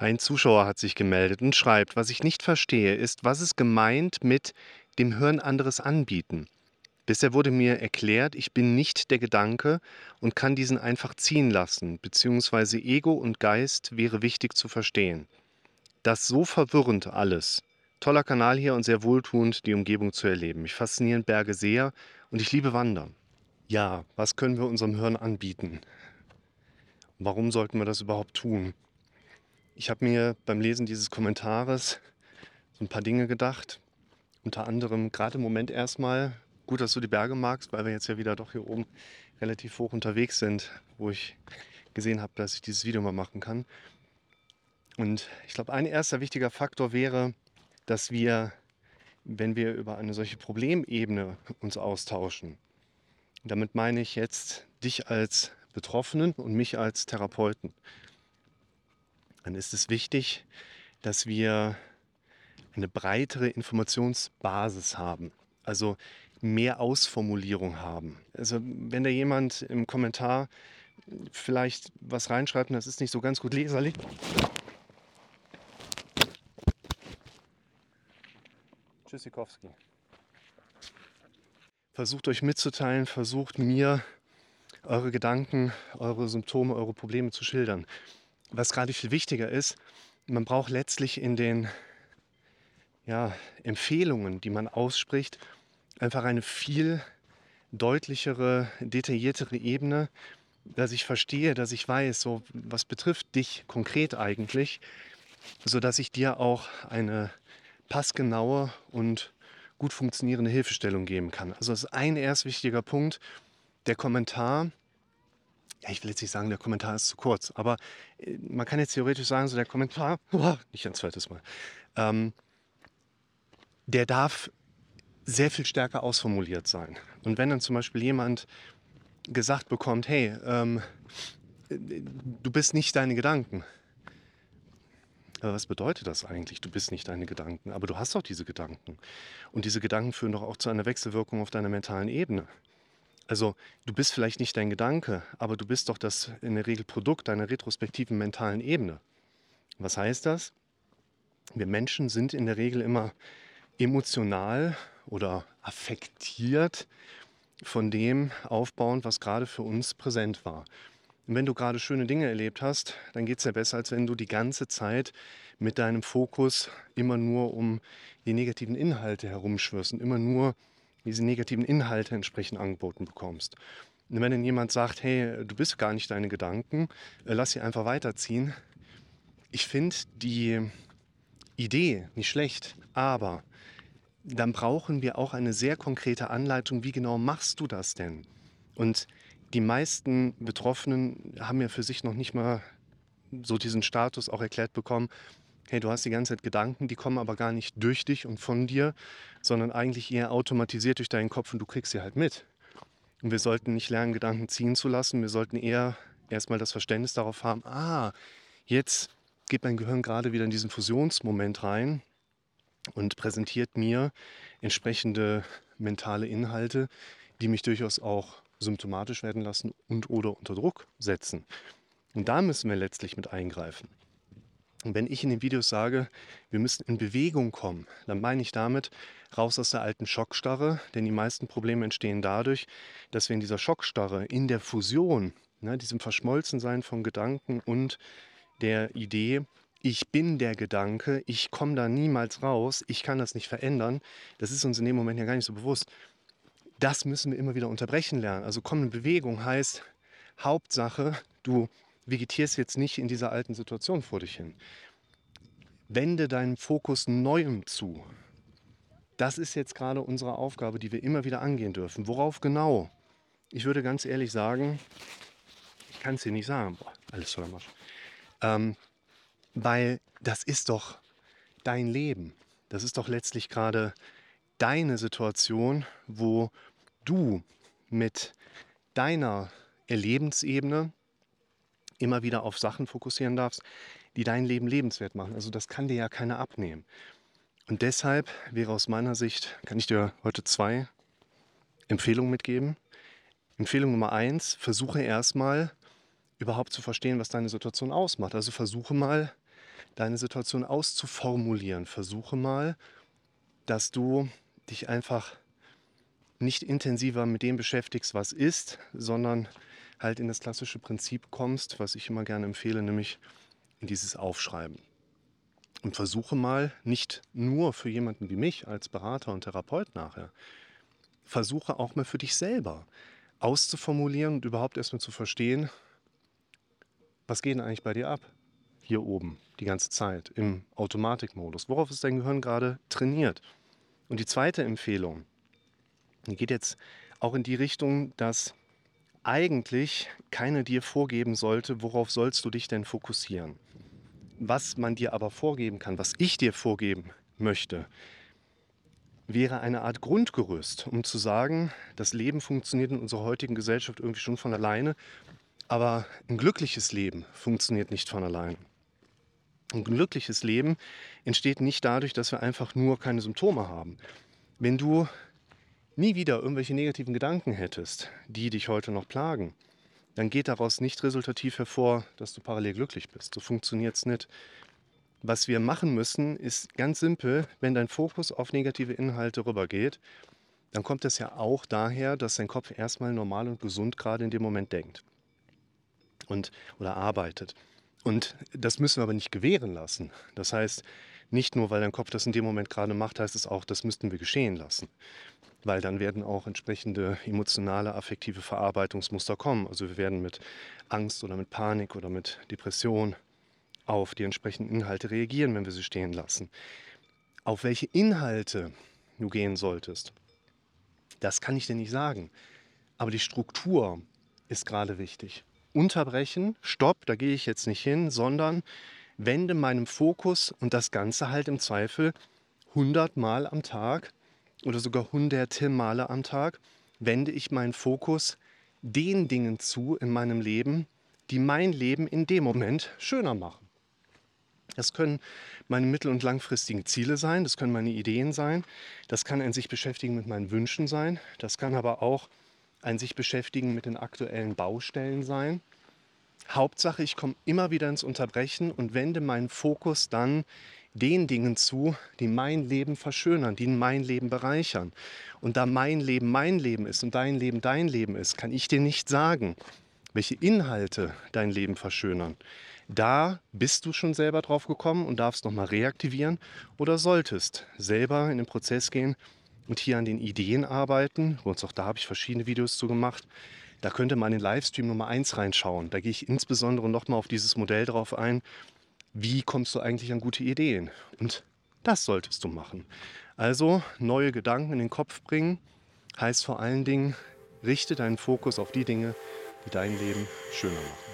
Ein Zuschauer hat sich gemeldet und schreibt, was ich nicht verstehe, ist, was ist gemeint mit dem Hirn anderes anbieten. Bisher wurde mir erklärt, ich bin nicht der Gedanke und kann diesen einfach ziehen lassen, beziehungsweise Ego und Geist wäre wichtig zu verstehen. Das so verwirrend alles. Toller Kanal hier und sehr wohltuend, die Umgebung zu erleben. Mich faszinieren Berge sehr und ich liebe Wandern. Ja, was können wir unserem Hirn anbieten? Warum sollten wir das überhaupt tun? Ich habe mir beim Lesen dieses Kommentares so ein paar Dinge gedacht. Unter anderem gerade im Moment erstmal, gut, dass du die Berge magst, weil wir jetzt ja wieder doch hier oben relativ hoch unterwegs sind, wo ich gesehen habe, dass ich dieses Video mal machen kann. Und ich glaube, ein erster wichtiger Faktor wäre, dass wir, wenn wir über eine solche Problemebene uns austauschen, damit meine ich jetzt dich als Betroffenen und mich als Therapeuten, dann ist es wichtig, dass wir eine breitere Informationsbasis haben. Also mehr Ausformulierung haben. Also wenn da jemand im Kommentar vielleicht was reinschreibt und das ist nicht so ganz gut leserlich. Tschüssikowski. Versucht euch mitzuteilen, versucht mir eure Gedanken, eure Symptome, eure Probleme zu schildern was gerade viel wichtiger ist, man braucht letztlich in den ja, Empfehlungen, die man ausspricht, einfach eine viel deutlichere, detailliertere Ebene, dass ich verstehe, dass ich weiß, so was betrifft dich konkret eigentlich, sodass ich dir auch eine passgenaue und gut funktionierende Hilfestellung geben kann. Also das ist ein erst wichtiger Punkt. Der Kommentar ja, ich will jetzt nicht sagen, der Kommentar ist zu kurz, aber äh, man kann jetzt theoretisch sagen, so der Kommentar, nicht ein zweites Mal, ähm, der darf sehr viel stärker ausformuliert sein. Und wenn dann zum Beispiel jemand gesagt bekommt, hey, ähm, du bist nicht deine Gedanken. Aber was bedeutet das eigentlich? Du bist nicht deine Gedanken, aber du hast doch diese Gedanken. Und diese Gedanken führen doch auch zu einer Wechselwirkung auf deiner mentalen Ebene. Also du bist vielleicht nicht dein Gedanke, aber du bist doch das in der Regel Produkt deiner retrospektiven mentalen Ebene. Was heißt das? Wir Menschen sind in der Regel immer emotional oder affektiert von dem aufbauend, was gerade für uns präsent war. Und wenn du gerade schöne Dinge erlebt hast, dann geht es ja besser, als wenn du die ganze Zeit mit deinem Fokus immer nur um die negativen Inhalte herumschwirrst und immer nur diese negativen Inhalte entsprechend angeboten bekommst. Und wenn dann jemand sagt, hey, du bist gar nicht deine Gedanken, äh, lass sie einfach weiterziehen. Ich finde die Idee nicht schlecht, aber dann brauchen wir auch eine sehr konkrete Anleitung, wie genau machst du das denn? Und die meisten Betroffenen haben ja für sich noch nicht mal so diesen Status auch erklärt bekommen, hey, du hast die ganze Zeit Gedanken, die kommen aber gar nicht durch dich und von dir, sondern eigentlich eher automatisiert durch deinen Kopf und du kriegst sie halt mit. Und wir sollten nicht lernen, Gedanken ziehen zu lassen. Wir sollten eher erstmal das Verständnis darauf haben, ah, jetzt geht mein Gehirn gerade wieder in diesen Fusionsmoment rein und präsentiert mir entsprechende mentale Inhalte, die mich durchaus auch symptomatisch werden lassen und oder unter Druck setzen. Und da müssen wir letztlich mit eingreifen. Und wenn ich in den Videos sage, wir müssen in Bewegung kommen, dann meine ich damit raus aus der alten Schockstarre, denn die meisten Probleme entstehen dadurch, dass wir in dieser Schockstarre, in der Fusion, ne, diesem Verschmolzensein von Gedanken und der Idee, ich bin der Gedanke, ich komme da niemals raus, ich kann das nicht verändern, das ist uns in dem Moment ja gar nicht so bewusst. Das müssen wir immer wieder unterbrechen lernen. Also kommen in Bewegung heißt Hauptsache, du vegetierst jetzt nicht in dieser alten Situation vor dich hin. Wende deinen Fokus Neuem zu. Das ist jetzt gerade unsere Aufgabe, die wir immer wieder angehen dürfen. Worauf genau? Ich würde ganz ehrlich sagen, ich kann es dir nicht sagen. Boah, alles voller Marsch. Ähm, weil das ist doch dein Leben. Das ist doch letztlich gerade deine Situation, wo du mit deiner Erlebensebene immer wieder auf Sachen fokussieren darfst, die dein Leben lebenswert machen. Also das kann dir ja keiner abnehmen. Und deshalb wäre aus meiner Sicht, kann ich dir heute zwei Empfehlungen mitgeben. Empfehlung Nummer eins, versuche erstmal überhaupt zu verstehen, was deine Situation ausmacht. Also versuche mal deine Situation auszuformulieren. Versuche mal, dass du dich einfach nicht intensiver mit dem beschäftigst, was ist, sondern halt in das klassische Prinzip kommst, was ich immer gerne empfehle, nämlich in dieses Aufschreiben. Und versuche mal, nicht nur für jemanden wie mich als Berater und Therapeut nachher, versuche auch mal für dich selber auszuformulieren und überhaupt erstmal zu verstehen, was geht denn eigentlich bei dir ab? Hier oben, die ganze Zeit, im Automatikmodus. Worauf ist dein Gehirn gerade trainiert? Und die zweite Empfehlung, die geht jetzt auch in die Richtung, dass eigentlich keiner dir vorgeben sollte, worauf sollst du dich denn fokussieren. Was man dir aber vorgeben kann, was ich dir vorgeben möchte, wäre eine Art Grundgerüst, um zu sagen, das Leben funktioniert in unserer heutigen Gesellschaft irgendwie schon von alleine, aber ein glückliches Leben funktioniert nicht von alleine. Ein glückliches Leben entsteht nicht dadurch, dass wir einfach nur keine Symptome haben. Wenn du nie wieder irgendwelche negativen Gedanken hättest, die dich heute noch plagen, dann geht daraus nicht resultativ hervor, dass du parallel glücklich bist. So funktioniert es nicht. Was wir machen müssen, ist ganz simpel, wenn dein Fokus auf negative Inhalte rübergeht, dann kommt es ja auch daher, dass dein Kopf erstmal normal und gesund gerade in dem Moment denkt und oder arbeitet. Und das müssen wir aber nicht gewähren lassen. Das heißt, nicht nur, weil dein Kopf das in dem Moment gerade macht, heißt es auch, das müssten wir geschehen lassen. Weil dann werden auch entsprechende emotionale, affektive Verarbeitungsmuster kommen. Also wir werden mit Angst oder mit Panik oder mit Depression auf die entsprechenden Inhalte reagieren, wenn wir sie stehen lassen. Auf welche Inhalte du gehen solltest, das kann ich dir nicht sagen. Aber die Struktur ist gerade wichtig unterbrechen, stopp, da gehe ich jetzt nicht hin, sondern wende meinem Fokus und das Ganze halt im Zweifel 100 Mal am Tag oder sogar hunderte Male am Tag, wende ich meinen Fokus den Dingen zu in meinem Leben, die mein Leben in dem Moment schöner machen. Das können meine mittel- und langfristigen Ziele sein, das können meine Ideen sein, das kann ein sich beschäftigen mit meinen Wünschen sein, das kann aber auch ein sich beschäftigen mit den aktuellen Baustellen sein. Hauptsache, ich komme immer wieder ins Unterbrechen und wende meinen Fokus dann den Dingen zu, die mein Leben verschönern, die mein Leben bereichern. Und da mein Leben mein Leben ist und dein Leben dein Leben ist, kann ich dir nicht sagen, welche Inhalte dein Leben verschönern. Da bist du schon selber drauf gekommen und darfst nochmal reaktivieren oder solltest selber in den Prozess gehen und hier an den Ideen arbeiten. Und auch da habe ich verschiedene Videos zu gemacht. Da könnte man in Livestream Nummer 1 reinschauen. Da gehe ich insbesondere nochmal auf dieses Modell drauf ein. Wie kommst du eigentlich an gute Ideen? Und das solltest du machen. Also neue Gedanken in den Kopf bringen heißt vor allen Dingen, richte deinen Fokus auf die Dinge, die dein Leben schöner machen.